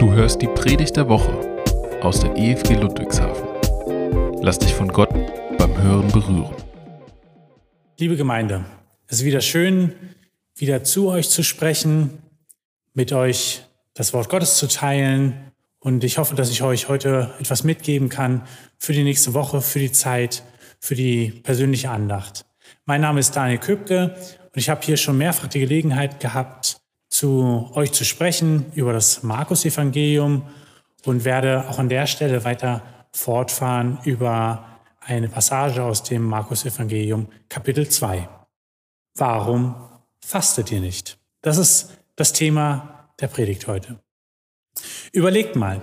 Du hörst die Predigt der Woche aus der EFG Ludwigshafen. Lass dich von Gott beim Hören berühren. Liebe Gemeinde, es ist wieder schön, wieder zu euch zu sprechen, mit euch das Wort Gottes zu teilen. Und ich hoffe, dass ich euch heute etwas mitgeben kann für die nächste Woche, für die Zeit, für die persönliche Andacht. Mein Name ist Daniel Köpke und ich habe hier schon mehrfach die Gelegenheit gehabt, zu euch zu sprechen über das Markus-Evangelium und werde auch an der Stelle weiter fortfahren über eine Passage aus dem Markus-Evangelium, Kapitel 2. Warum fastet ihr nicht? Das ist das Thema der Predigt heute. Überlegt mal,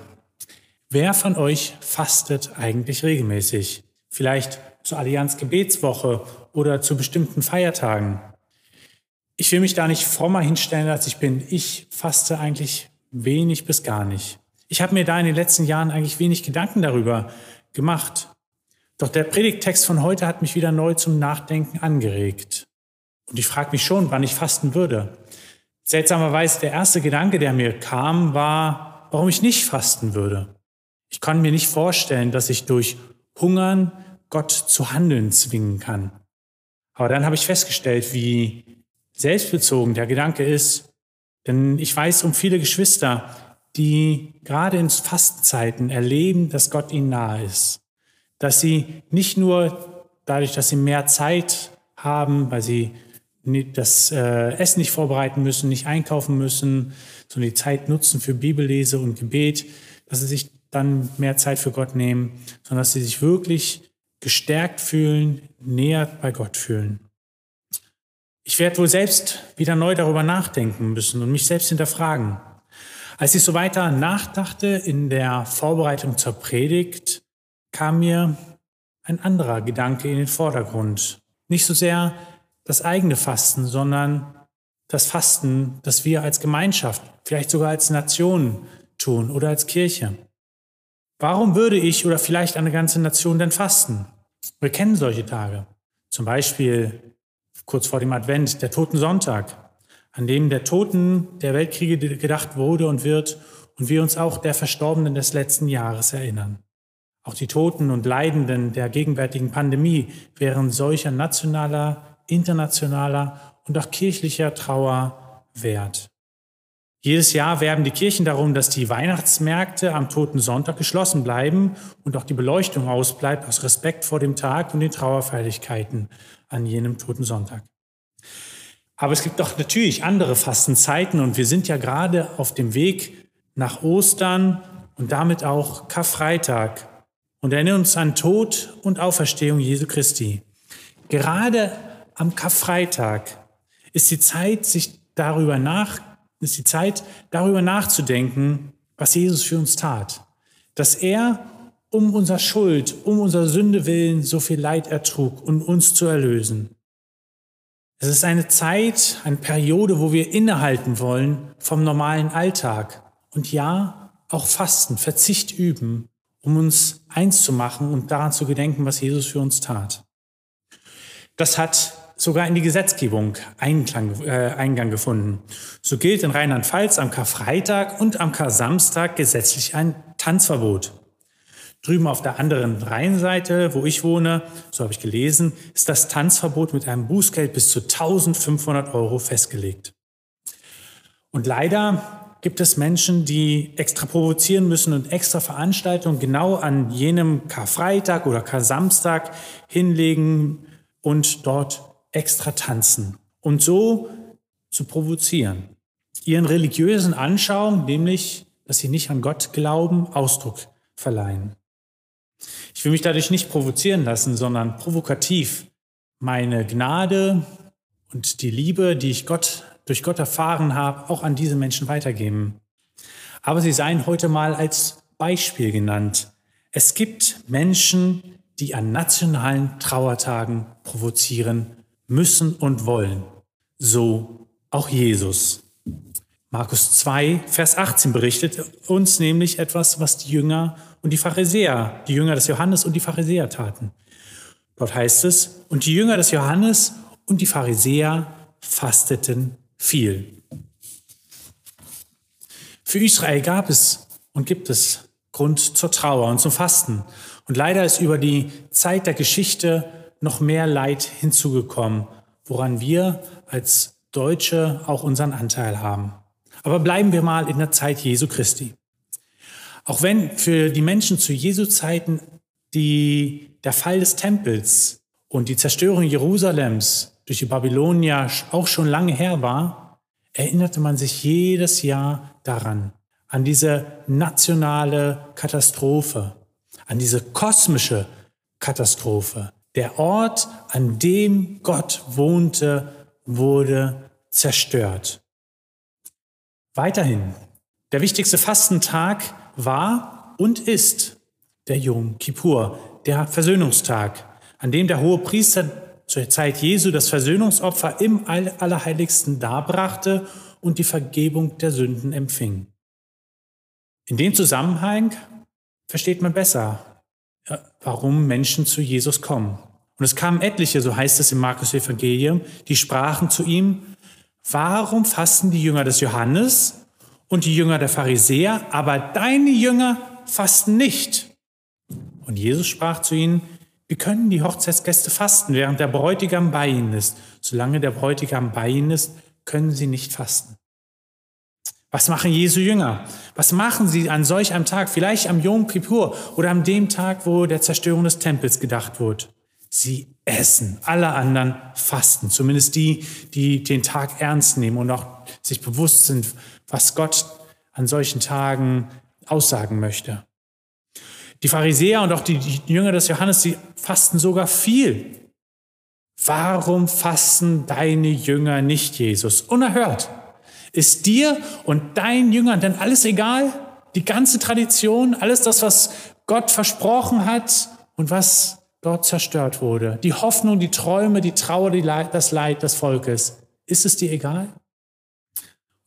wer von euch fastet eigentlich regelmäßig? Vielleicht zur Allianz Gebetswoche oder zu bestimmten Feiertagen? Ich will mich da nicht frommer hinstellen, als ich bin. Ich faste eigentlich wenig bis gar nicht. Ich habe mir da in den letzten Jahren eigentlich wenig Gedanken darüber gemacht. Doch der Predigttext von heute hat mich wieder neu zum Nachdenken angeregt. Und ich frage mich schon, wann ich fasten würde. Seltsamerweise der erste Gedanke, der mir kam, war, warum ich nicht fasten würde. Ich kann mir nicht vorstellen, dass ich durch Hungern Gott zu handeln zwingen kann. Aber dann habe ich festgestellt, wie selbstbezogen der Gedanke ist, denn ich weiß um viele Geschwister, die gerade in Fastenzeiten erleben, dass Gott ihnen nahe ist. Dass sie nicht nur dadurch, dass sie mehr Zeit haben, weil sie das äh, Essen nicht vorbereiten müssen, nicht einkaufen müssen, sondern die Zeit nutzen für Bibellese und Gebet, dass sie sich dann mehr Zeit für Gott nehmen, sondern dass sie sich wirklich gestärkt fühlen, näher bei Gott fühlen. Ich werde wohl selbst wieder neu darüber nachdenken müssen und mich selbst hinterfragen. Als ich so weiter nachdachte in der Vorbereitung zur Predigt, kam mir ein anderer Gedanke in den Vordergrund. Nicht so sehr das eigene Fasten, sondern das Fasten, das wir als Gemeinschaft, vielleicht sogar als Nation tun oder als Kirche. Warum würde ich oder vielleicht eine ganze Nation denn fasten? Wir kennen solche Tage. Zum Beispiel kurz vor dem Advent, der Toten Sonntag, an dem der Toten der Weltkriege gedacht wurde und wird und wir uns auch der Verstorbenen des letzten Jahres erinnern. Auch die Toten und Leidenden der gegenwärtigen Pandemie wären solcher nationaler, internationaler und auch kirchlicher Trauer wert. Jedes Jahr werben die Kirchen darum, dass die Weihnachtsmärkte am Toten Sonntag geschlossen bleiben und auch die Beleuchtung ausbleibt aus Respekt vor dem Tag und den Trauerfeierlichkeiten an jenem Toten Sonntag. Aber es gibt doch natürlich andere Fastenzeiten und wir sind ja gerade auf dem Weg nach Ostern und damit auch Karfreitag und erinnern uns an Tod und Auferstehung Jesu Christi. Gerade am Karfreitag ist die Zeit, sich darüber nach, ist die Zeit, darüber nachzudenken, was Jesus für uns tat. Dass er um unser Schuld, um unser Sünde willen so viel Leid ertrug, um uns zu erlösen. Es ist eine Zeit, eine Periode, wo wir innehalten wollen vom normalen Alltag und ja, auch Fasten, Verzicht üben, um uns eins zu machen und daran zu gedenken, was Jesus für uns tat. Das hat sogar in die Gesetzgebung Einklang, äh, Eingang gefunden. So gilt in Rheinland-Pfalz am Karfreitag und am Kar-Samstag gesetzlich ein Tanzverbot. Drüben auf der anderen Rheinseite, wo ich wohne, so habe ich gelesen, ist das Tanzverbot mit einem Bußgeld bis zu 1500 Euro festgelegt. Und leider gibt es Menschen, die extra provozieren müssen und extra Veranstaltungen genau an jenem Karfreitag oder Kar-Samstag hinlegen und dort extra tanzen und so zu provozieren. Ihren religiösen Anschauungen, nämlich, dass sie nicht an Gott glauben, Ausdruck verleihen. Ich will mich dadurch nicht provozieren lassen, sondern provokativ meine Gnade und die Liebe, die ich Gott, durch Gott erfahren habe, auch an diese Menschen weitergeben. Aber sie seien heute mal als Beispiel genannt. Es gibt Menschen, die an nationalen Trauertagen provozieren müssen und wollen. So auch Jesus. Markus 2, Vers 18 berichtet uns nämlich etwas, was die Jünger und die Pharisäer, die Jünger des Johannes und die Pharisäer taten. Dort heißt es, und die Jünger des Johannes und die Pharisäer fasteten viel. Für Israel gab es und gibt es Grund zur Trauer und zum Fasten. Und leider ist über die Zeit der Geschichte noch mehr Leid hinzugekommen, woran wir als Deutsche auch unseren Anteil haben. Aber bleiben wir mal in der Zeit Jesu Christi. Auch wenn für die Menschen zu Jesu Zeiten die, der Fall des Tempels und die Zerstörung Jerusalems durch die Babylonier auch schon lange her war, erinnerte man sich jedes Jahr daran, an diese nationale Katastrophe, an diese kosmische Katastrophe. Der Ort, an dem Gott wohnte, wurde zerstört. Weiterhin, der wichtigste Fastentag war und ist der Yom Kippur, der Versöhnungstag, an dem der hohe Priester zur Zeit Jesu das Versöhnungsopfer im Allerheiligsten darbrachte und die Vergebung der Sünden empfing. In dem Zusammenhang versteht man besser, warum Menschen zu Jesus kommen. Und es kamen etliche, so heißt es im Markus Evangelium, die sprachen zu ihm, warum fasten die Jünger des Johannes und die Jünger der Pharisäer, aber deine Jünger fasten nicht? Und Jesus sprach zu ihnen, wie können die Hochzeitsgäste fasten, während der Bräutigam bei ihnen ist? Solange der Bräutigam bei ihnen ist, können sie nicht fasten. Was machen Jesu Jünger? Was machen sie an solch einem Tag, vielleicht am Yom Kippur oder an dem Tag, wo der Zerstörung des Tempels gedacht wird? Sie essen. Alle anderen fasten. Zumindest die, die den Tag ernst nehmen und auch sich bewusst sind, was Gott an solchen Tagen aussagen möchte. Die Pharisäer und auch die Jünger des Johannes, sie fasten sogar viel. Warum fasten deine Jünger nicht, Jesus? Unerhört. Ist dir und deinen Jüngern denn alles egal? Die ganze Tradition, alles das, was Gott versprochen hat und was dort zerstört wurde. Die Hoffnung, die Träume, die Trauer, die Leid, das Leid des Volkes. Ist es dir egal?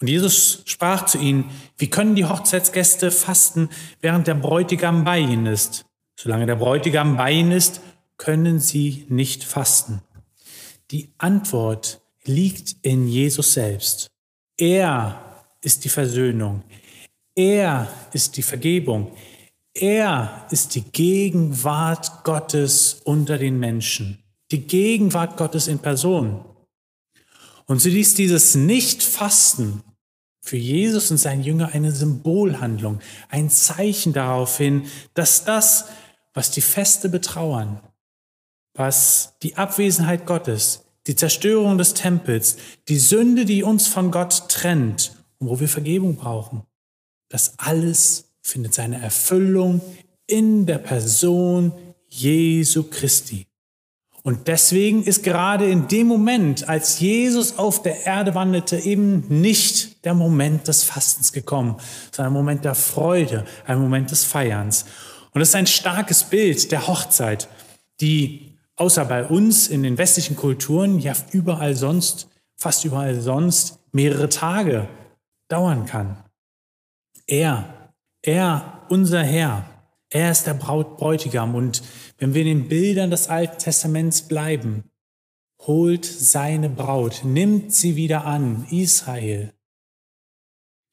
Und Jesus sprach zu ihnen, wie können die Hochzeitsgäste fasten, während der Bräutigam bei ihnen ist? Solange der Bräutigam bei ihnen ist, können sie nicht fasten. Die Antwort liegt in Jesus selbst. Er ist die Versöhnung. Er ist die Vergebung. Er ist die Gegenwart Gottes unter den Menschen. Die Gegenwart Gottes in Person. Und so ist dieses Nicht-Fasten für Jesus und seinen Jünger eine Symbolhandlung, ein Zeichen darauf hin, dass das, was die Feste betrauern, was die Abwesenheit Gottes, die Zerstörung des Tempels, die Sünde, die uns von Gott trennt und wo wir Vergebung brauchen, das alles findet seine Erfüllung in der Person Jesu Christi. Und deswegen ist gerade in dem Moment, als Jesus auf der Erde wandelte, eben nicht der Moment des Fastens gekommen, sondern ein Moment der Freude, ein Moment des Feierns. Und es ist ein starkes Bild der Hochzeit, die außer bei uns in den westlichen Kulturen ja überall sonst, fast überall sonst mehrere Tage dauern kann. Er er, unser Herr, er ist der Braut Bräutigam und wenn wir in den Bildern des Alten Testaments bleiben, holt seine Braut, nimmt sie wieder an, Israel.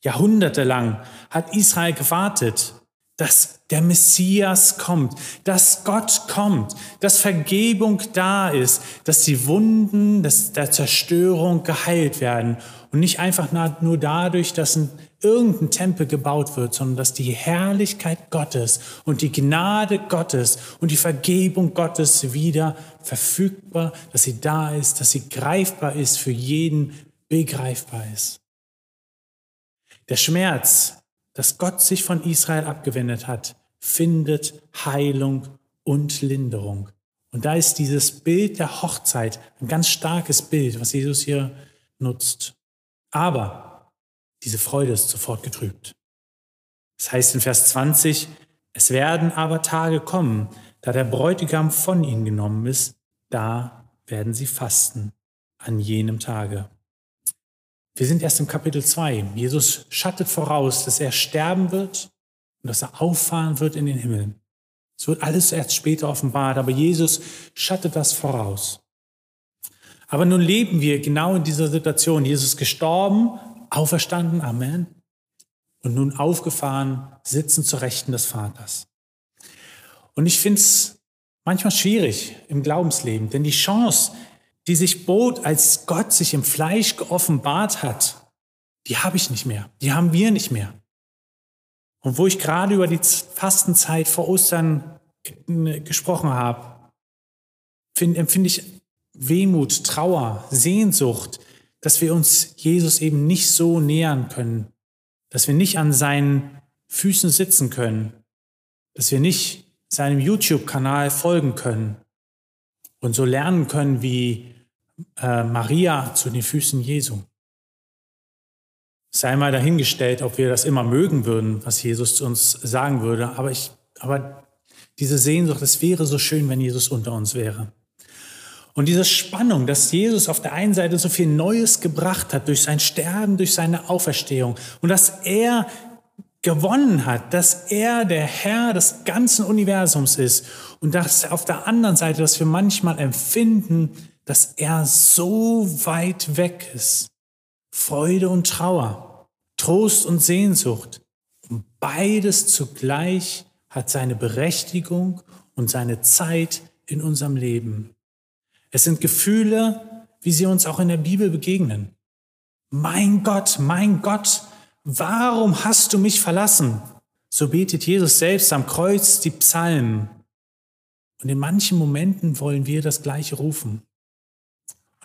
Jahrhundertelang hat Israel gewartet, dass der Messias kommt, dass Gott kommt, dass Vergebung da ist, dass die Wunden der Zerstörung geheilt werden und nicht einfach nur dadurch, dass ein irgendein Tempel gebaut wird, sondern dass die Herrlichkeit Gottes und die Gnade Gottes und die Vergebung Gottes wieder verfügbar, dass sie da ist, dass sie greifbar ist, für jeden begreifbar ist. Der Schmerz, dass Gott sich von Israel abgewendet hat, findet Heilung und Linderung. Und da ist dieses Bild der Hochzeit ein ganz starkes Bild, was Jesus hier nutzt. Aber diese Freude ist sofort getrübt. Das heißt in Vers 20, es werden aber Tage kommen, da der Bräutigam von ihnen genommen ist, da werden sie fasten an jenem Tage. Wir sind erst im Kapitel 2. Jesus schattet voraus, dass er sterben wird und dass er auffahren wird in den Himmel. Es wird alles erst später offenbart, aber Jesus schattet das voraus. Aber nun leben wir genau in dieser Situation. Jesus gestorben, auferstanden, Amen. und nun aufgefahren sitzen zu Rechten des Vaters. Und ich finde es manchmal schwierig im Glaubensleben, denn die Chance, die sich bot, als Gott sich im Fleisch geoffenbart hat, die habe ich nicht mehr, die haben wir nicht mehr. Und wo ich gerade über die Fastenzeit vor Ostern gesprochen habe, empfinde ich Wehmut, Trauer, Sehnsucht, dass wir uns Jesus eben nicht so nähern können, dass wir nicht an seinen Füßen sitzen können, dass wir nicht seinem YouTube-Kanal folgen können und so lernen können wie äh, Maria zu den Füßen Jesu. Sei mal dahingestellt, ob wir das immer mögen würden, was Jesus zu uns sagen würde, aber ich, aber diese Sehnsucht, es wäre so schön, wenn Jesus unter uns wäre. Und diese Spannung, dass Jesus auf der einen Seite so viel Neues gebracht hat durch sein Sterben, durch seine Auferstehung und dass er gewonnen hat, dass er der Herr des ganzen Universums ist und dass auf der anderen Seite, dass wir manchmal empfinden, dass er so weit weg ist. Freude und Trauer, Trost und Sehnsucht. Und beides zugleich hat seine Berechtigung und seine Zeit in unserem Leben. Es sind Gefühle, wie sie uns auch in der Bibel begegnen. Mein Gott, mein Gott, warum hast du mich verlassen? So betet Jesus selbst am Kreuz die Psalmen. Und in manchen Momenten wollen wir das Gleiche rufen.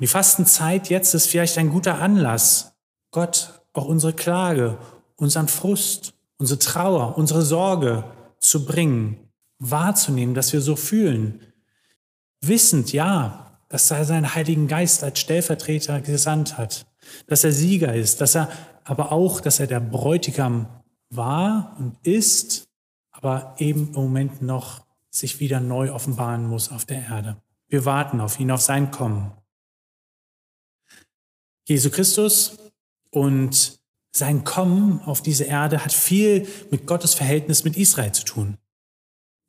Die Fastenzeit jetzt ist vielleicht ein guter Anlass, Gott auch unsere Klage, unseren Frust, unsere Trauer, unsere Sorge zu bringen, wahrzunehmen, dass wir so fühlen. Wissend, ja, dass er seinen Heiligen Geist als Stellvertreter gesandt hat, dass er Sieger ist, dass er aber auch, dass er der Bräutigam war und ist, aber eben im Moment noch sich wieder neu offenbaren muss auf der Erde. Wir warten auf ihn, auf sein Kommen. Jesu Christus und sein Kommen auf diese Erde hat viel mit Gottes Verhältnis mit Israel zu tun.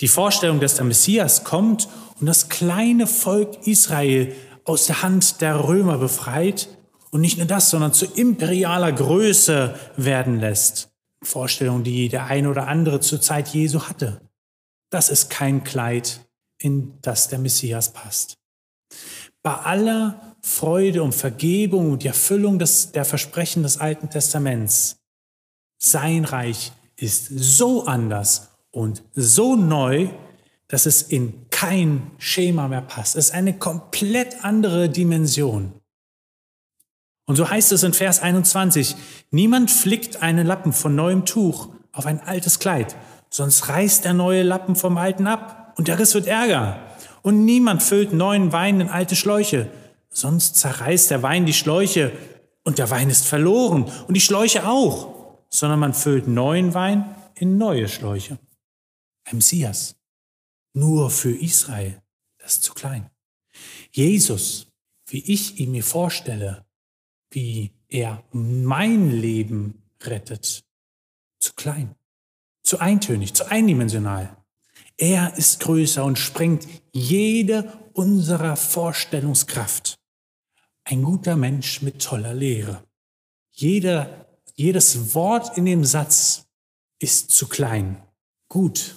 Die Vorstellung, dass der Messias kommt und das kleine Volk Israel aus der Hand der Römer befreit und nicht nur das, sondern zu imperialer Größe werden lässt. Vorstellung, die der eine oder andere zur Zeit Jesu hatte. Das ist kein Kleid, in das der Messias passt. Bei aller Freude um Vergebung und die Erfüllung des, der Versprechen des Alten Testaments, sein Reich ist so anders und so neu, dass es in kein Schema mehr passt. Es ist eine komplett andere Dimension. Und so heißt es in Vers 21, niemand flickt einen Lappen von neuem Tuch auf ein altes Kleid, sonst reißt der neue Lappen vom alten ab und der Riss wird ärger. Und niemand füllt neuen Wein in alte Schläuche, sonst zerreißt der Wein die Schläuche und der Wein ist verloren und die Schläuche auch, sondern man füllt neuen Wein in neue Schläuche. Ein Messias. Nur für Israel. Das ist zu klein. Jesus, wie ich ihn mir vorstelle, wie er mein Leben rettet, zu klein, zu eintönig, zu eindimensional. Er ist größer und sprengt jede unserer Vorstellungskraft. Ein guter Mensch mit toller Lehre. Jeder, jedes Wort in dem Satz ist zu klein. Gut.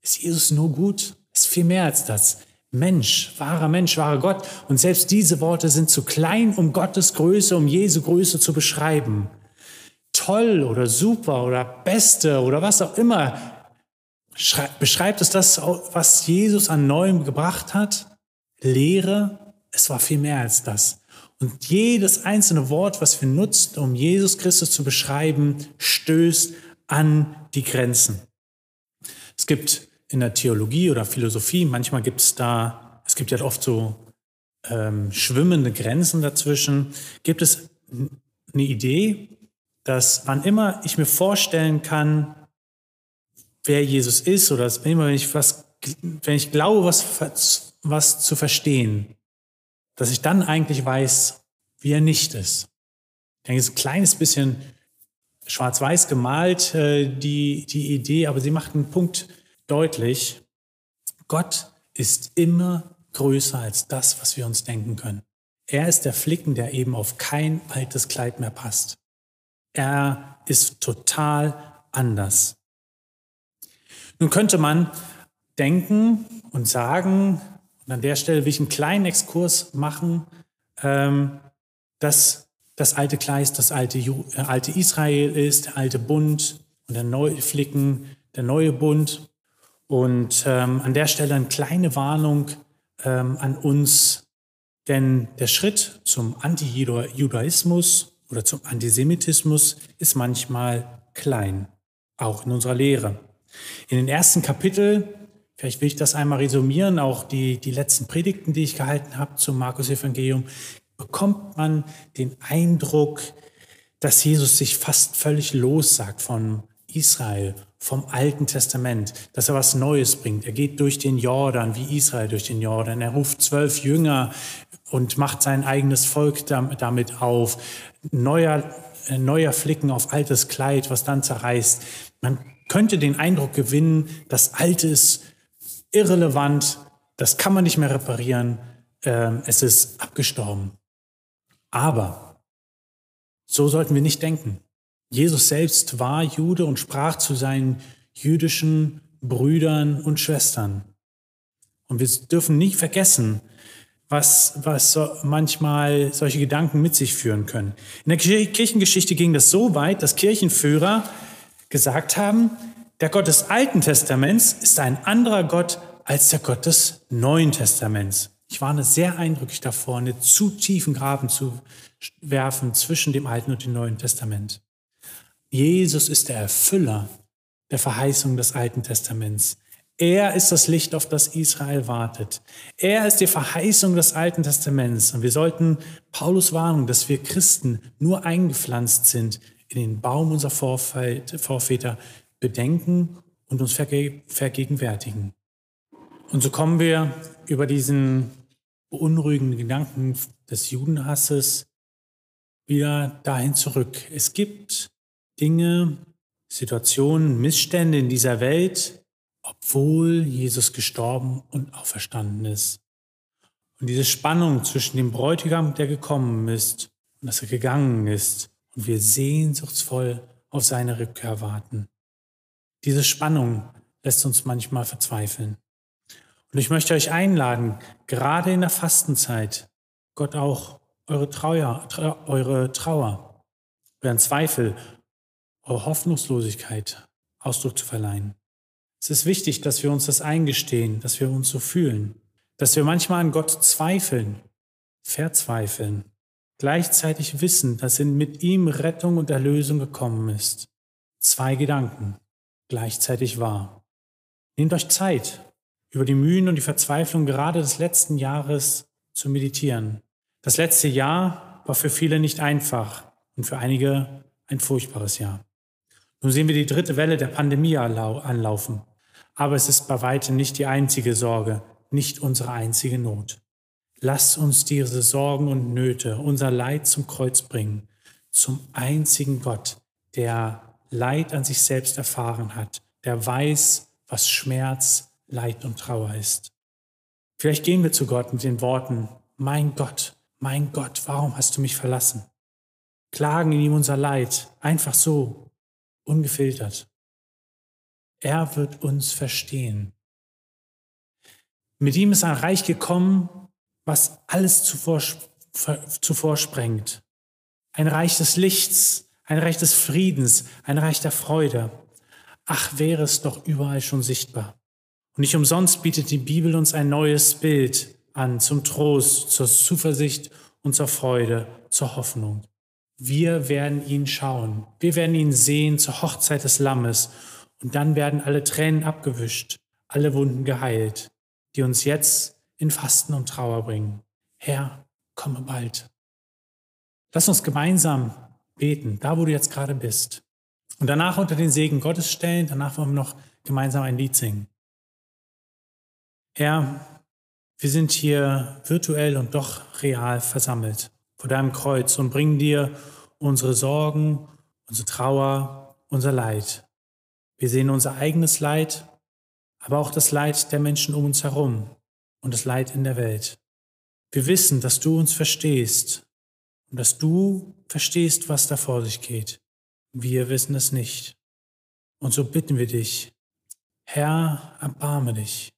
Ist Jesus nur gut? Ist viel mehr als das. Mensch, wahrer Mensch, wahrer Gott. Und selbst diese Worte sind zu klein, um Gottes Größe, um Jesu Größe zu beschreiben. Toll oder super oder beste oder was auch immer. Beschreibt es das, was Jesus an Neuem gebracht hat? Lehre? Es war viel mehr als das. Und jedes einzelne Wort, was wir nutzen, um Jesus Christus zu beschreiben, stößt an die Grenzen. Es gibt in der Theologie oder Philosophie, manchmal gibt es da, es gibt ja oft so ähm, schwimmende Grenzen dazwischen, gibt es eine Idee, dass wann immer ich mir vorstellen kann, wer Jesus ist, oder immer wenn ich was, wenn ich glaube, was, was zu verstehen, dass ich dann eigentlich weiß, wie er nicht ist. Ich denke, es ist ein kleines bisschen schwarz-weiß gemalt, äh, die, die Idee, aber sie macht einen Punkt deutlich, Gott ist immer größer als das, was wir uns denken können. Er ist der Flicken, der eben auf kein altes Kleid mehr passt. Er ist total anders. Nun könnte man denken und sagen, und an der Stelle will ich einen kleinen Exkurs machen, ähm, dass das alte Kleist das alte, äh, alte Israel ist, der alte Bund und der neue Flicken, der neue Bund. Und ähm, an der Stelle eine kleine Warnung ähm, an uns, denn der Schritt zum Anti-Judaismus oder zum Antisemitismus ist manchmal klein, auch in unserer Lehre. In den ersten Kapitel, vielleicht will ich das einmal resumieren, auch die, die letzten Predigten, die ich gehalten habe zum Markus-Evangelium, bekommt man den Eindruck, dass Jesus sich fast völlig lossagt von Israel, vom Alten Testament, dass er was Neues bringt. Er geht durch den Jordan, wie Israel durch den Jordan. Er ruft zwölf Jünger und macht sein eigenes Volk damit auf. Neuer, äh, neuer Flicken auf altes Kleid, was dann zerreißt. Man könnte den Eindruck gewinnen, das Alte ist irrelevant, das kann man nicht mehr reparieren, ähm, es ist abgestorben. Aber so sollten wir nicht denken. Jesus selbst war Jude und sprach zu seinen jüdischen Brüdern und Schwestern. Und wir dürfen nicht vergessen, was, was so manchmal solche Gedanken mit sich führen können. In der Kirchengeschichte ging das so weit, dass Kirchenführer gesagt haben, der Gott des Alten Testaments ist ein anderer Gott als der Gott des Neuen Testaments. Ich warne sehr eindrücklich davor, einen zu tiefen Graben zu werfen zwischen dem Alten und dem Neuen Testament. Jesus ist der Erfüller der Verheißung des Alten Testaments. Er ist das Licht, auf das Israel wartet. Er ist die Verheißung des Alten Testaments. Und wir sollten Paulus warnen, dass wir Christen nur eingepflanzt sind in den Baum unserer Vorväter bedenken und uns vergegenwärtigen. Und so kommen wir über diesen beunruhigenden Gedanken des Judenhasses wieder dahin zurück. Es gibt Dinge, Situationen, Missstände in dieser Welt, obwohl Jesus gestorben und auferstanden ist. Und diese Spannung zwischen dem Bräutigam, der gekommen ist und dass er gegangen ist, und wir sehnsuchtsvoll auf seine Rückkehr warten. Diese Spannung lässt uns manchmal verzweifeln. Und ich möchte euch einladen, gerade in der Fastenzeit, Gott auch eure Trauer, eure Trauer, euren Zweifel, eure Hoffnungslosigkeit Ausdruck zu verleihen. Es ist wichtig, dass wir uns das eingestehen, dass wir uns so fühlen, dass wir manchmal an Gott zweifeln, verzweifeln, gleichzeitig wissen, dass mit ihm Rettung und Erlösung gekommen ist. Zwei Gedanken, gleichzeitig wahr. Nehmt euch Zeit, über die Mühen und die Verzweiflung gerade des letzten Jahres zu meditieren. Das letzte Jahr war für viele nicht einfach und für einige ein furchtbares Jahr. Nun sehen wir die dritte Welle der Pandemie anlaufen. Aber es ist bei weitem nicht die einzige Sorge, nicht unsere einzige Not. Lass uns diese Sorgen und Nöte, unser Leid zum Kreuz bringen, zum einzigen Gott, der Leid an sich selbst erfahren hat, der weiß, was Schmerz, Leid und Trauer ist. Vielleicht gehen wir zu Gott mit den Worten, mein Gott, mein Gott, warum hast du mich verlassen? Klagen in ihm unser Leid, einfach so, ungefiltert. Er wird uns verstehen. Mit ihm ist ein Reich gekommen, was alles zuvor, zuvor sprengt. Ein Reich des Lichts, ein Reich des Friedens, ein Reich der Freude. Ach, wäre es doch überall schon sichtbar. Und nicht umsonst bietet die Bibel uns ein neues Bild an zum Trost, zur Zuversicht und zur Freude, zur Hoffnung. Wir werden ihn schauen. Wir werden ihn sehen zur Hochzeit des Lammes. Und dann werden alle Tränen abgewischt, alle Wunden geheilt, die uns jetzt in Fasten und Trauer bringen. Herr, komme bald. Lass uns gemeinsam beten, da wo du jetzt gerade bist. Und danach unter den Segen Gottes stellen, danach wollen wir noch gemeinsam ein Lied singen. Herr, wir sind hier virtuell und doch real versammelt vor deinem Kreuz und bringen dir unsere Sorgen, unsere Trauer, unser Leid. Wir sehen unser eigenes Leid, aber auch das Leid der Menschen um uns herum und das Leid in der Welt. Wir wissen, dass du uns verstehst und dass du verstehst, was da vor sich geht. Wir wissen es nicht. Und so bitten wir dich, Herr, erbarme dich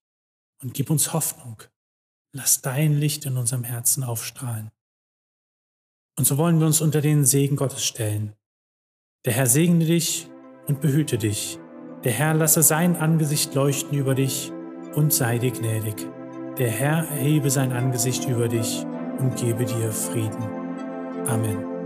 und gib uns Hoffnung. Lass dein Licht in unserem Herzen aufstrahlen. Und so wollen wir uns unter den Segen Gottes stellen. Der Herr segne dich und behüte dich. Der Herr lasse sein Angesicht leuchten über dich und sei dir gnädig. Der Herr erhebe sein Angesicht über dich und gebe dir Frieden. Amen.